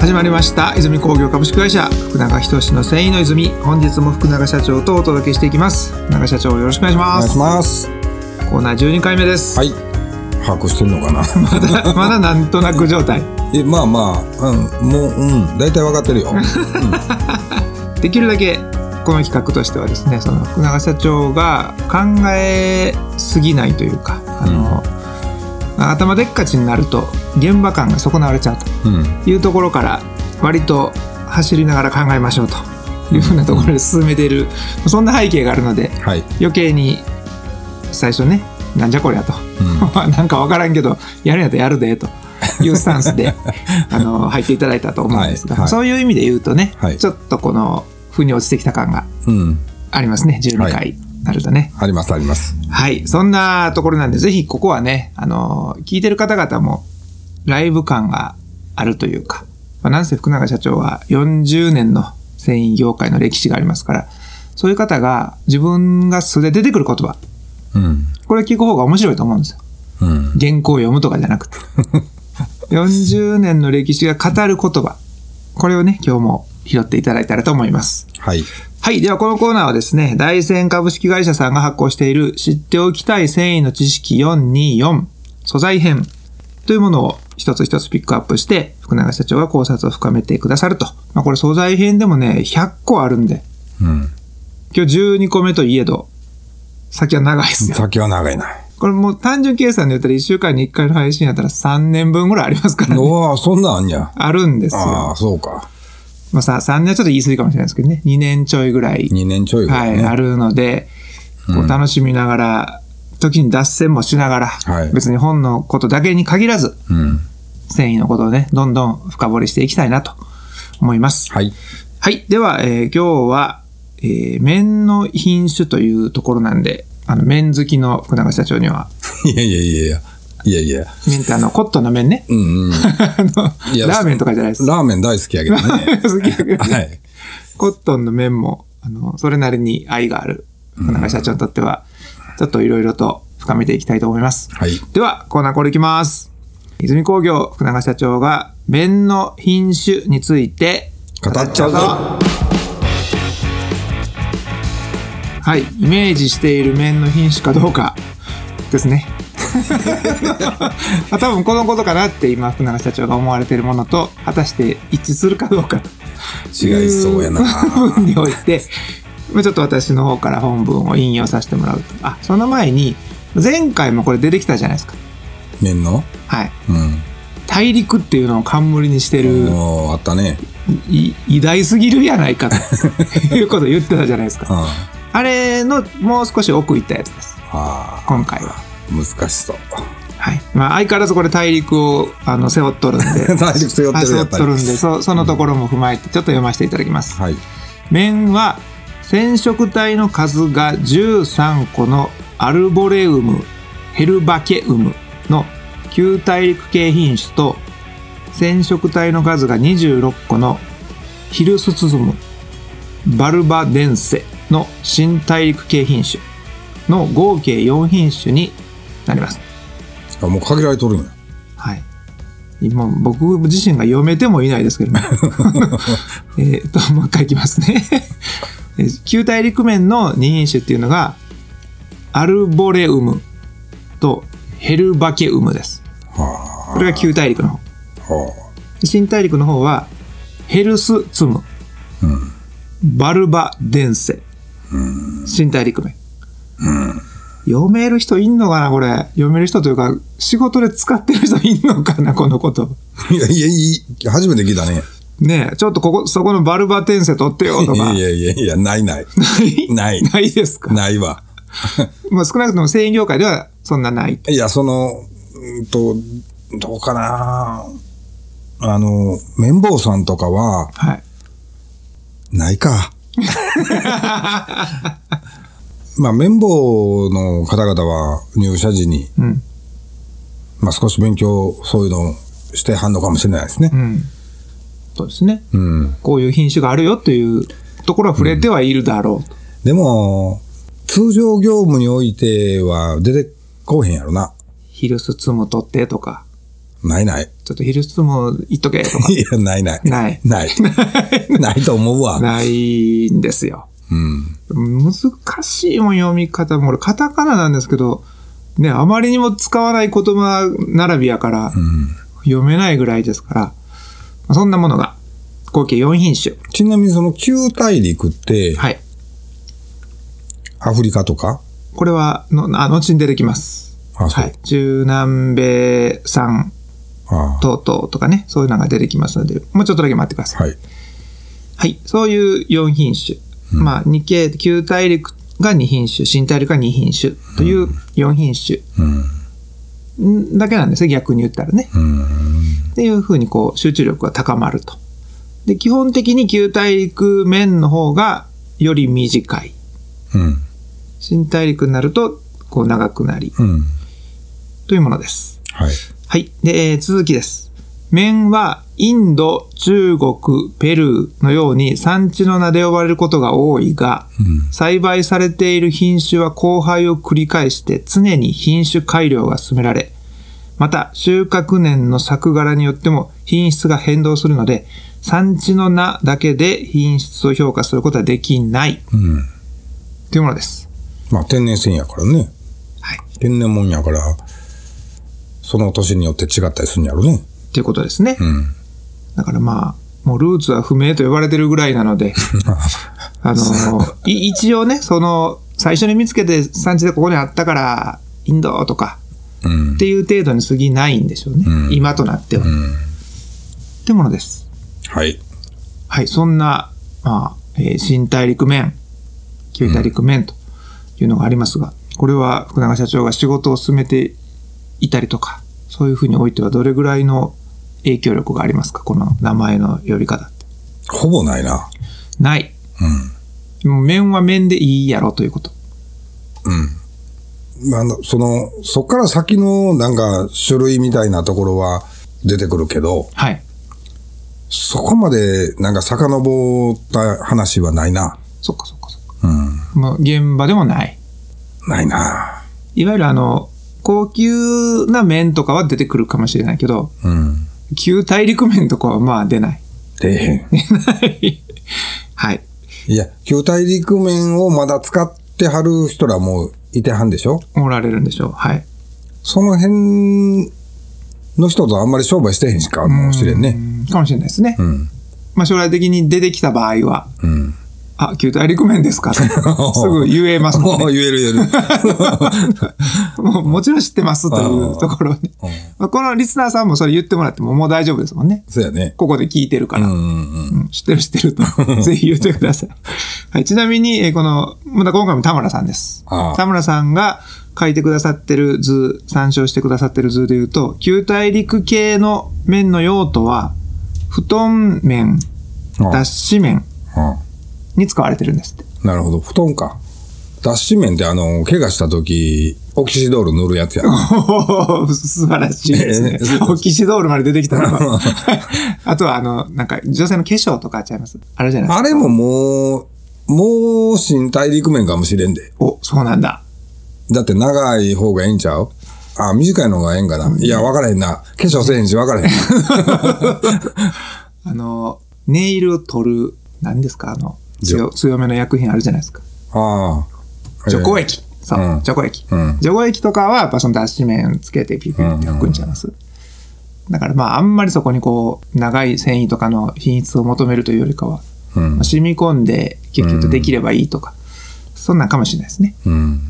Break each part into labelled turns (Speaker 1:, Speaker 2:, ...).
Speaker 1: 始まりました泉工業株式会社福永仁の繊維の泉本日も福永社長とお届けしていきます福永社長よろしくお願いし
Speaker 2: お願い
Speaker 1: ます
Speaker 2: します。
Speaker 1: コーナー12回目です、
Speaker 2: はい。把握してるのかな？
Speaker 1: まだ まだなんとなく状態
Speaker 2: え、まあまあ、うん、もう、うん、大体わかってるよ。
Speaker 1: できるだけこの企画としてはですねその福永社長が考えすぎないというかあの、頭でっかちになると現場感が損なわれちゃう
Speaker 2: うん。
Speaker 1: というところから割と走りながら考えましょうと。いうふうなところで進めている。そんな背景があるので
Speaker 2: はい。
Speaker 1: 余計に最初ねなんじゃこりゃと、
Speaker 2: う
Speaker 1: なんか分からんけどやるんやったらやるでと。いうスタンスで あの入っていただいたと思うんですが、
Speaker 2: はい。はい。
Speaker 1: そういう意味で言うとね、
Speaker 2: はい。
Speaker 1: ちょっとこの腑に落ちてきた感が
Speaker 2: うん。
Speaker 1: ありますね12
Speaker 2: は
Speaker 1: 回なるとね。
Speaker 2: あります、あります。
Speaker 1: はい、そんなところなんでぜひここはねあの聞いてる方々もライブ感があるというか、まあ、なんせ福永社長は40年の繊維業界の歴史がありますからそういう方が自分が素で出てくる言葉
Speaker 2: うん。
Speaker 1: これ聞く方が面白いと思うんですよ。
Speaker 2: うん。
Speaker 1: 原稿を読むとかじゃなくて。40年の歴史が語る言葉。これをね、今日も拾っていただいたらと思います。
Speaker 2: はい。
Speaker 1: はい。では、このコーナーはですね、大仙株式会社さんが発行している知っておきたい繊維の知識424素材編というものを一つ一つピックアップして、福永社長が考察を深めてくださると。まあ、これ素材編でもね、100個あるんで、
Speaker 2: うん。
Speaker 1: 今日12個目といえど、先は長いですよ。
Speaker 2: 先は長いな。
Speaker 1: これもう単純計算で言ったら1週間に1回の配信やったら3年分ぐらいありますからね。
Speaker 2: おお、そんなんあんや。
Speaker 1: あるんです
Speaker 2: あ
Speaker 1: よ
Speaker 2: あ、。そうか。
Speaker 1: まあさ、3年はちょっと言い過ぎかもしれないですけどね。2年ちょいぐらい、
Speaker 2: 2年ちょいぐ
Speaker 1: はい、
Speaker 2: らいね。
Speaker 1: あるので、こう楽しみながら、時に脱線もしながら、
Speaker 2: はい
Speaker 1: 別に本のことだけに限らず、
Speaker 2: うん。
Speaker 1: 繊維のことをね、どんどん深掘りしていきたいなと思います。
Speaker 2: はい。
Speaker 1: はい。では、えー今日は、えー麺の品種というところなんで、あの、麺好きの福永社長には、
Speaker 2: いやいやいやいや。いやいや。
Speaker 1: 麺ってあの、コットンの麺ね。
Speaker 2: うんうん。
Speaker 1: ラーメンとかじゃないです。
Speaker 2: ラーメン大好きやけどね。
Speaker 1: 好きやけどね
Speaker 2: はい。
Speaker 1: コットンの麺も、あの、それなりに愛がある、福永社長にとっては、ちょっといろいろと深めていきたいと思います。
Speaker 2: はい。
Speaker 1: では、コーナーこれいきます。泉工業、福永社長が、麺の品種について、
Speaker 2: 語っちゃうぞ。
Speaker 1: はい、イメージしている麺の品種かどうかですね。まあ多分このことかなって今福永社長が思われているものと果たして一致するかどうか
Speaker 2: 違いそうやな。
Speaker 1: 部分において、まあちょっと私の方から本文を引用させてもらうと。あ、その前に、前回もこれ出てきたじゃないですか。
Speaker 2: 麺の？
Speaker 1: はい。
Speaker 2: うん。
Speaker 1: 大陸っていうのを冠にしてる、
Speaker 2: あったね。
Speaker 1: い偉大すぎるやないかということを言ってたじゃないですか。
Speaker 2: うん。
Speaker 1: あれのもう少し奥行ったやつです。
Speaker 2: あ
Speaker 1: 今回は。
Speaker 2: あ、難しそう。
Speaker 1: はい。まあ相変わらずこれ大陸をあの背負っとるんで。
Speaker 2: 大陸背負ってる
Speaker 1: はい背負
Speaker 2: っ
Speaker 1: とるんで、そそのところも踏まえてちょっと読ませていただきます。
Speaker 2: はい。
Speaker 1: 面は染色体の数が13個のアルボレウム、ヘルバケウムの旧大陸系品種と染色体の数が26個のヒルスツズム、バルバデンセの新大陸系品種の合計4品種になります。
Speaker 2: あ、もう限られとるんや。
Speaker 1: はい。今、僕自身が読めてもいないですけどね。えっと、もう一回いきますね。え旧大陸面の2品種っていうのが、アルボレウムとヘルバケウムです。
Speaker 2: は
Speaker 1: これが旧大陸の方。新大陸の方は、ヘルスツム、
Speaker 2: あ。うん。
Speaker 1: バルバデンセ、新大陸面。読める人いんのかなこれ。読める人というか、仕事で使ってる人いんのかなこのこと。
Speaker 2: いやいやいい、初めて聞いたね。
Speaker 1: ねえ、ちょっとここ、そこのバルバ転生取ってよとか。
Speaker 2: いやいやいや、ないない。
Speaker 1: ない？
Speaker 2: ない
Speaker 1: ないですか？
Speaker 2: ないわ。
Speaker 1: まあ少なくとも繊維業界ではそんなない。
Speaker 2: いや、その、うんと、どうかなあの、綿棒さんとかは、
Speaker 1: はい。
Speaker 2: ないか。まあ、綿棒の方々は入社時に、
Speaker 1: うん。
Speaker 2: まあ少し勉強、そういうのをしてはんのかもしれないですね
Speaker 1: う。ん。そうですね。
Speaker 2: うん。
Speaker 1: こういう品種があるよっていうところは触れてはいるだろうと。
Speaker 2: でも、通常業務においては出てこうへんやろな。
Speaker 1: ヒルスツム取ってとか。
Speaker 2: ないない。
Speaker 1: ちょっと昼質も言っとけとか。
Speaker 2: いや、ないない。
Speaker 1: ない。
Speaker 2: ない。ないと思うわ。
Speaker 1: ないんですよ。
Speaker 2: うん。
Speaker 1: 難しい読み方も、俺カタカナなんですけど、ね、あまりにも使わない言葉並びやから、
Speaker 2: うん。
Speaker 1: 読めないぐらいですから、まあそんなものが、合計4品種。
Speaker 2: ちなみにその旧大陸って、
Speaker 1: はい。
Speaker 2: アフリカとか？
Speaker 1: これはの、あ、後に出てきます。
Speaker 2: あ、そう。
Speaker 1: はい。中南米産
Speaker 2: あ
Speaker 1: 等々とかね、そういうのが出てきますので、もうちょっとだけ待ってください。
Speaker 2: はい。
Speaker 1: はい。そういう4品種。まあ、日系、旧大陸が2品種、新大陸が2品種という4品種
Speaker 2: うん。
Speaker 1: んだけなんですね、逆に言ったらね。
Speaker 2: うん。
Speaker 1: っていうふうにこう集中力が高まると。で、基本的に旧大陸面の方がより短い。
Speaker 2: うん。
Speaker 1: 新大陸になるとこう長くなり
Speaker 2: うん。
Speaker 1: というものです。
Speaker 2: はい。
Speaker 1: はい。で、えー続きです。面はインド、中国、ペルーのように産地の名で呼ばれることが多いが、
Speaker 2: うん。
Speaker 1: 栽培されている品種は交配を繰り返して常に品種改良が進められ、また収穫年の作柄によっても品質が変動するので、産地の名だけで品質を評価することはできない
Speaker 2: うん。
Speaker 1: というものです。
Speaker 2: まあ、天然繊やからね。
Speaker 1: はい。
Speaker 2: 天然もんやから、その年によって違ったりするんやろね。
Speaker 1: ということですね。
Speaker 2: うん。
Speaker 1: だからまあ、もうルーツは不明と呼ばれてるぐらいなので、あの、い一応ね、その、最初に見つけて産地でここにあったから、インドとか
Speaker 2: うん
Speaker 1: っ。ていう程度に過ぎないんでしょうね。
Speaker 2: うん
Speaker 1: 今となっては。
Speaker 2: うん。
Speaker 1: ってものです。
Speaker 2: はい。
Speaker 1: はい、そんな、まあ、えー新大陸面、旧大陸面というのがありますが、これは福永社長が仕事を進めていたりとか、そういうふうにおいてはどれぐらいの影響力がありますか？この名前の呼び方って。
Speaker 2: ほぼないな。
Speaker 1: ない。
Speaker 2: うん。
Speaker 1: 面は面でいいやろということ。
Speaker 2: まああの、その、そっから先のなんか種類みたいなところは出てくるけど、
Speaker 1: はい。
Speaker 2: そこまでなんか遡った話はないな。
Speaker 1: そっかそっかそっか。
Speaker 2: うん。
Speaker 1: もう現場でもない。
Speaker 2: ないな。
Speaker 1: いわゆるあの、高級な面とかは出てくるかもしれないけど、
Speaker 2: うん。
Speaker 1: 旧大陸面とかはまあ出ない。
Speaker 2: 出えへん。
Speaker 1: はい。はい。
Speaker 2: いや、旧大陸面をまだ使ってはる人らもういてはんでしょ？
Speaker 1: おられるんでしょう。はい。
Speaker 2: その辺の人とあんまり商売してへんしかもしれんね。
Speaker 1: うんかもしれないですね。
Speaker 2: うん。
Speaker 1: まあ将来的に出てきた場合は、
Speaker 2: うん。
Speaker 1: あ、旧大陸面ですかと すぐ言えますもん
Speaker 2: もう
Speaker 1: ね。
Speaker 2: 言える言える。
Speaker 1: もうもちろん知ってますというところね。
Speaker 2: うん
Speaker 1: まあ、このリスナーさんもそれ言ってもらってももう大丈夫ですもんね。
Speaker 2: そうやね。
Speaker 1: ここで聞いてるから。
Speaker 2: うんうん
Speaker 1: 知ってる知ってると。ぜひ言ってください。はい、ちなみに、えーこの、また今回も田村さんです。田村さんが書いてくださってる図、参照してくださってる図で言うと、旧大陸系の面の用途は、布団面、
Speaker 2: あ
Speaker 1: 脱脂面
Speaker 2: あ
Speaker 1: に使われてるんですって。
Speaker 2: なるほど。布団か。脱脂面ってあの、怪我した時、オキシドール塗るやつや。
Speaker 1: 素晴らしいですね
Speaker 2: ええ。
Speaker 1: オキシドールまで出てきたのは。あとは、あの、なんか、女性の化粧とかちゃいます？あれじゃないですか。
Speaker 2: あれももう、もう新大陸面かもしれんで。
Speaker 1: お、そうなんだ。
Speaker 2: だって長い方がええんちゃう？あ、短いのがええんかな？いや、分からへんな。化粧せえへんし分からへん。
Speaker 1: あの、ネイルを取る、何ですか？あの、強強めの薬品あるじゃないですか。
Speaker 2: ああ。
Speaker 1: 除光液。そう、
Speaker 2: うん
Speaker 1: 除光液。
Speaker 2: うん
Speaker 1: 除光液とかは、やっぱその脱脂面つけてピュピュって拭くんちゃいます？だからまあ、あんまりそこにこう、長い繊維とかの品質を求めるというよりかは、
Speaker 2: うん
Speaker 1: まあ。染み込んでキュッキュッとできればいいとか、そんなんかもしれないですね。
Speaker 2: うん。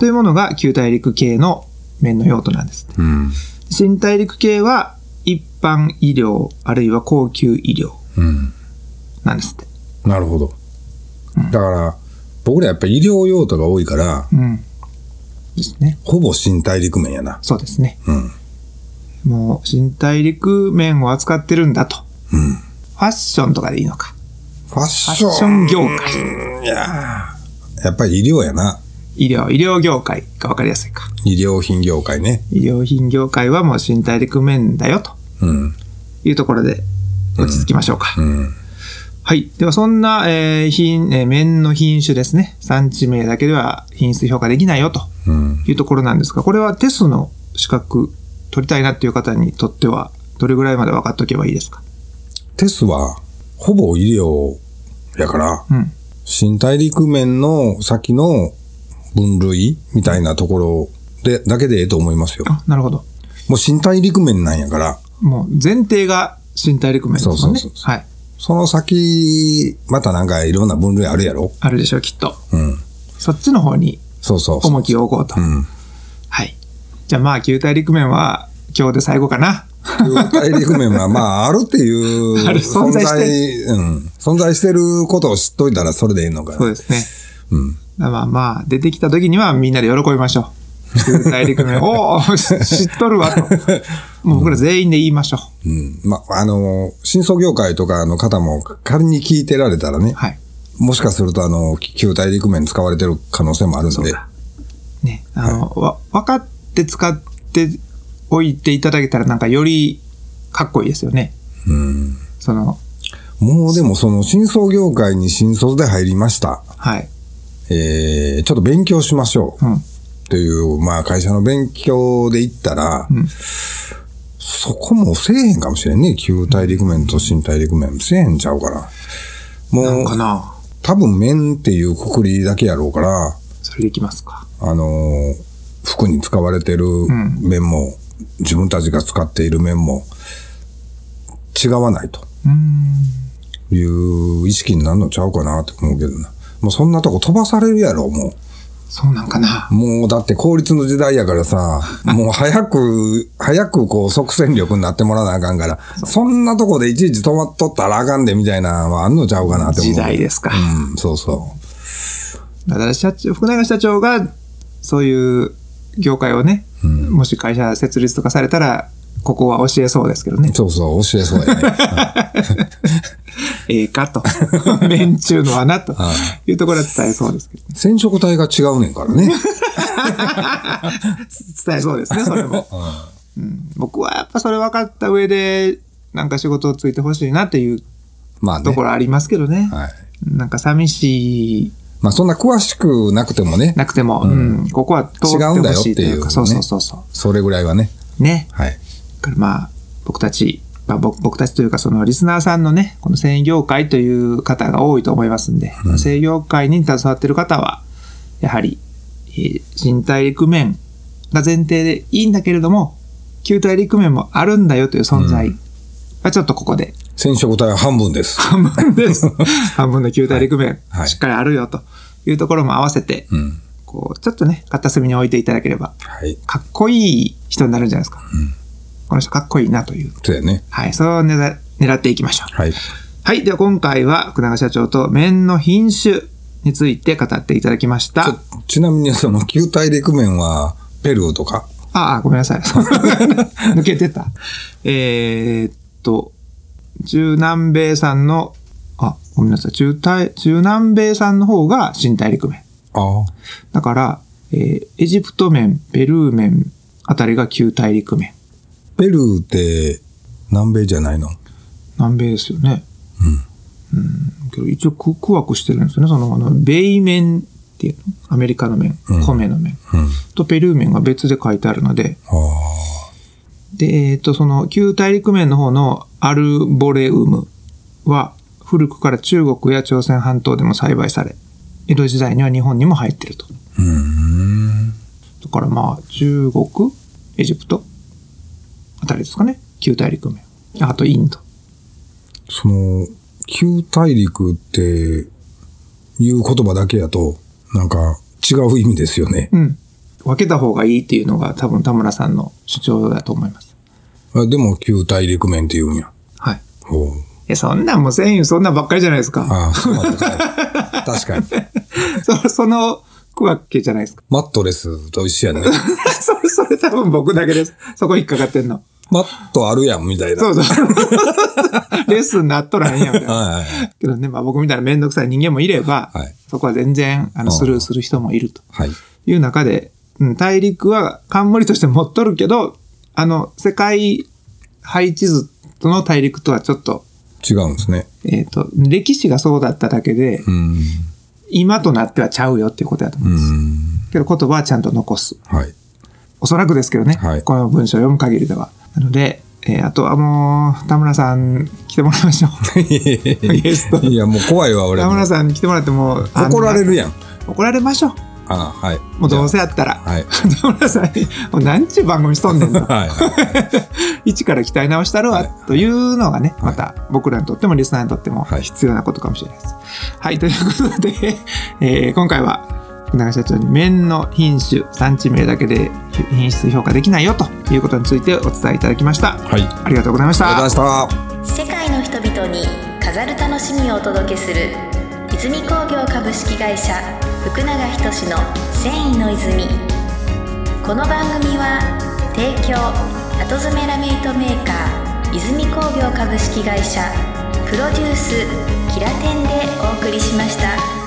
Speaker 1: というものが旧大陸系の面の用途なんです。
Speaker 2: うん。
Speaker 1: 新大陸系は一般医療、あるいは高級医療
Speaker 2: うん。
Speaker 1: なんですって。
Speaker 2: なるほど。だから、僕らやっぱり医療用途が多いから、
Speaker 1: うん。ですね。
Speaker 2: ほぼ新大陸面やな。
Speaker 1: そうですね。
Speaker 2: うん。
Speaker 1: もう、新大陸面を扱ってるんだと。
Speaker 2: うん。
Speaker 1: ファッションとかでいいのか。
Speaker 2: ファッション。
Speaker 1: 業界。
Speaker 2: いやーやっぱり医療やな。
Speaker 1: 医療、医療業界がわかりやすいか。
Speaker 2: 医療品業界ね。
Speaker 1: 医療品業界はもう新大陸面だよと
Speaker 2: うん。
Speaker 1: いうところで落ち着きましょうか。
Speaker 2: うん。
Speaker 1: はい。では、そんな、えー品、えー麺の品種ですね。産地名だけでは品質評価できないよと
Speaker 2: うん。
Speaker 1: いうところなんですが、これはテスの資格取りたいなっていう方にとっては、どれぐらいまで分かっとけばいいですか？
Speaker 2: テスは、ほぼ医療やから、
Speaker 1: うん。
Speaker 2: 新大陸面の先の分類みたいなところで、だけでええと思いますよ。
Speaker 1: あ、なるほど。
Speaker 2: もう新大陸面なんやから、
Speaker 1: もう前提が新大陸面ですね。
Speaker 2: そうそうそうそう
Speaker 1: はい。
Speaker 2: その先、またなんかいろんな分類あるやろ？
Speaker 1: あるでしょう、きっと。
Speaker 2: うん。
Speaker 1: そっちの方に
Speaker 2: そうそう。
Speaker 1: 重きを置こうと。
Speaker 2: うん。
Speaker 1: はい。じゃあまあ、旧大陸面は今日で最後かな。
Speaker 2: 旧大陸面は まあ、あるっていう
Speaker 1: 存在して
Speaker 2: うん。存在してることを知っといたらそれでいいのかな。
Speaker 1: そうですね。
Speaker 2: うん。
Speaker 1: まあまあ、出てきた時にはみんなで喜びましょう。旧大陸面、おお知っとるわと。もう僕ら全員で言いましょう。
Speaker 2: うん。まあ、あの、新創業界とかの方も仮に聞いてられたらね、
Speaker 1: はい。
Speaker 2: もしかするとあの、旧大陸面使われてる可能性もあるんで、
Speaker 1: ね、あの、わ、分かって使っておいていただけたらなんかよりかっこいいですよね。
Speaker 2: うん。
Speaker 1: その、
Speaker 2: もうでもその新創業界に新卒で入りました。
Speaker 1: はい。
Speaker 2: えー、ちょっと勉強しましょう。
Speaker 1: うん。
Speaker 2: という、まあ会社の勉強で言ったら、
Speaker 1: うん
Speaker 2: そこもせえへんかもしれんね。旧大陸面と新大陸面。せえへんちゃうから。もう、
Speaker 1: かな
Speaker 2: 多分面っていうくくりだけやろうから、
Speaker 1: それでいきますか。
Speaker 2: あのー服に使われてる
Speaker 1: ん
Speaker 2: 面も、自分たちが使っている面も、違わないと
Speaker 1: うーん。
Speaker 2: いう意識になるのちゃうかなって思うけどな。もうそんなとこ飛ばされるやろ、も
Speaker 1: そうなんかな
Speaker 2: う。もうだって効率の時代やからさ、もう早く、早くこう即戦力になってもらわなあかんから、そんなとこでいちいち止まっとったらあかんでみたいなのはあんのちゃうかなって思う。
Speaker 1: 時代ですか。
Speaker 2: うん、そうそう。
Speaker 1: だから社長、福永社長が、そういう業界をね、もし会社設立とかされたら、ここは教えそうですけどね。
Speaker 2: そうそう、教えそうやね。
Speaker 1: ええかと。面中の穴と
Speaker 2: は
Speaker 1: いうところは伝えそうですけどね。
Speaker 2: 染色体が違うねんからね。
Speaker 1: 伝えそうですね、それも。うん僕はやっぱそれ分かった上で、なんか仕事をついてほしいなっていう
Speaker 2: まあね。
Speaker 1: ところありますけどね。
Speaker 2: はい。
Speaker 1: なんか寂しい、
Speaker 2: まあそんな詳しくなくてもね、
Speaker 1: なくても、うん、ここは通ってほしいというか、
Speaker 2: 違
Speaker 1: そううん
Speaker 2: だよっていうね
Speaker 1: そうそうそ
Speaker 2: それぐらいはね。
Speaker 1: う。ね。
Speaker 2: はい。
Speaker 1: だからまあ、僕たち、まあ、僕僕たちというか、そのリスナーさんのね、この繊維業界という方が多いと思いますんで、まあ繊維業界に携わっている方は、やはり、えー新大陸面が前提でいいんだけれども、旧大陸面もあるんだよという存在はちょっとここで
Speaker 2: 染色体は半分です。
Speaker 1: 半分です。半分の旧大陸面、
Speaker 2: はい
Speaker 1: しっかりあるよというところも合わせて、
Speaker 2: うん。
Speaker 1: こう、ちょっとね、片隅に置いていただければ、
Speaker 2: はい。
Speaker 1: かっこいい人になるんじゃないですか。この人かっこいいなという。
Speaker 2: そうやね。
Speaker 1: はい、それを狙狙っていきましょう。
Speaker 2: はい。
Speaker 1: はい、では今回は福永社長と麺の品種について語っていただきました。
Speaker 2: ちなみにその旧大陸面はペルーとか、
Speaker 1: ああ、ごめんなさい。抜けてた。えーっと、中南米産の、あ、ごめんなさい。中大、中南米産の方が新大陸麺。
Speaker 2: ああ。
Speaker 1: だから、えーエジプト麺、ペルー麺あたりが旧大陸麺。
Speaker 2: ペルーって南米じゃないの？
Speaker 1: 南米ですよね。うん。けど一応区区分してるんですよね。その、あの、米麺っていうの？アメリカの麺、
Speaker 2: うん
Speaker 1: 米の麺
Speaker 2: うん。
Speaker 1: とペルー麺が別で書いてあるので。で、えっ、と、その、旧大陸麺の方のアルボレウムは、古くから中国や朝鮮半島でも栽培され、江戸時代には日本にも入ってると。
Speaker 2: うーん。
Speaker 1: だからまあ、中国、エジプトあたりですかね。旧大陸麺。あとインド。
Speaker 2: その、旧大陸っていう言葉だけやと、なんか違う意味ですよね。
Speaker 1: うん。分けた方がいいっていうのが多分田村さんの主張だと思います。
Speaker 2: あでも旧大陸面って言うんや。
Speaker 1: はい。
Speaker 2: ほう。
Speaker 1: え、そんなんもう繊維そんなんばっかりじゃないですか。
Speaker 2: ああ、そうなんだね確かに。
Speaker 1: そその区分けじゃないですか。
Speaker 2: マットレスと一緒やんね。
Speaker 1: それ、それ多分僕だけです。そこ引っかかってんの。
Speaker 2: マットあるやん、みたいな。
Speaker 1: そうそう。レッスンなっとらへんやん
Speaker 2: はいはい。
Speaker 1: けどね、まあ僕みたいなめんどくさい人間もいれば、
Speaker 2: はい
Speaker 1: そこは全然、あの、スルーする人もいると
Speaker 2: はい。
Speaker 1: いう中で、うん、大陸は冠として持っとるけど、あの、世界配置図との大陸とはちょっと、
Speaker 2: 違うんですね。
Speaker 1: えっ、と、歴史がそうだっただけで、
Speaker 2: うん。
Speaker 1: 今となってはちゃうよっていうことだと思
Speaker 2: う
Speaker 1: うんです。
Speaker 2: ん。
Speaker 1: けど言葉はちゃんと残す。
Speaker 2: はい。
Speaker 1: おそらくですけどね、
Speaker 2: はい
Speaker 1: この文章を読む限りでは。なので、えーあとはもう、田村さん来てもらいましょう。ゲスト。
Speaker 2: いや、もう怖いわ、俺も。
Speaker 1: 田村さんに来てもらってもう、
Speaker 2: 怒られるやん。
Speaker 1: 怒られましょう。
Speaker 2: あはい。
Speaker 1: もうどうせやったら。
Speaker 2: はい。
Speaker 1: 田村さんに、もう何ちゅう番組しとんねんと。
Speaker 2: はい。
Speaker 1: 一から鍛え直したるわ、というのがね、
Speaker 2: はい
Speaker 1: また僕らにとってもリスナーにとっても
Speaker 2: はい
Speaker 1: 必要なことかもしれないです。はい、ということで、えー今回は福永社長に麺の品種、産地名だけで品質評価できないよということについてお伝えいただきました。
Speaker 2: はい。
Speaker 1: ありがとうございました。
Speaker 2: ありがとうございました。
Speaker 3: 世界の人々に飾る楽しみをお届けする泉工業株式会社福永仁の繊維の泉この番組は提供後詰めラメイトメーカー泉工業株式会社プロデュースキラテンでお送りしました。